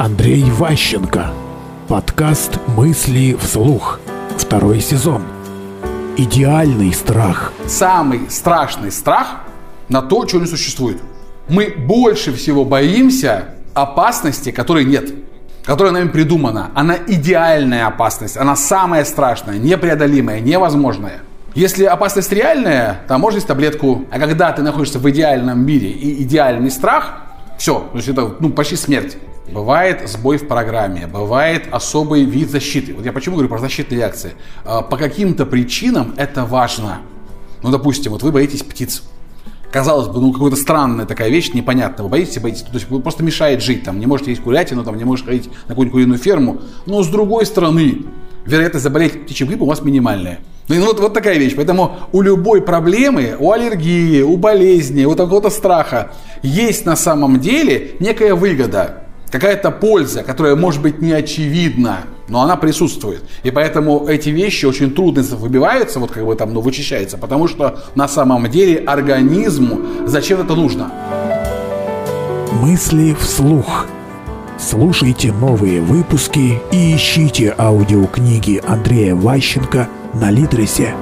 Андрей Ващенко. Подкаст «Мысли вслух». Второй сезон. Идеальный страх. Самый страшный страх на то, чего не существует. Мы больше всего боимся опасности, которой нет которая нами придумана, она идеальная опасность, она самая страшная, непреодолимая, невозможная. Если опасность реальная, то можно есть таблетку. А когда ты находишься в идеальном мире и идеальный страх, все, то есть это ну, почти смерть. Бывает сбой в программе, бывает особый вид защиты. Вот я почему говорю про защитные реакции. А, по каким-то причинам это важно. Ну, допустим, вот вы боитесь птиц. Казалось бы, ну, какая-то странная такая вещь, непонятная. Вы боитесь, боитесь. То есть просто мешает жить. Там, не можете есть курятину, там, не можете ходить на какую-нибудь куриную ферму. Но с другой стороны, вероятность заболеть птичьим гриппом у вас минимальная. Ну, вот, вот такая вещь. Поэтому у любой проблемы, у аллергии, у болезни, у какого-то страха есть на самом деле некая выгода, какая-то польза, которая может быть не очевидна, но она присутствует. И поэтому эти вещи очень трудно выбиваются, вот как бы там, ну, вычищаются, потому что на самом деле организму зачем это нужно. Мысли вслух. Слушайте новые выпуски и ищите аудиокниги Андрея Ващенко – на Литресе.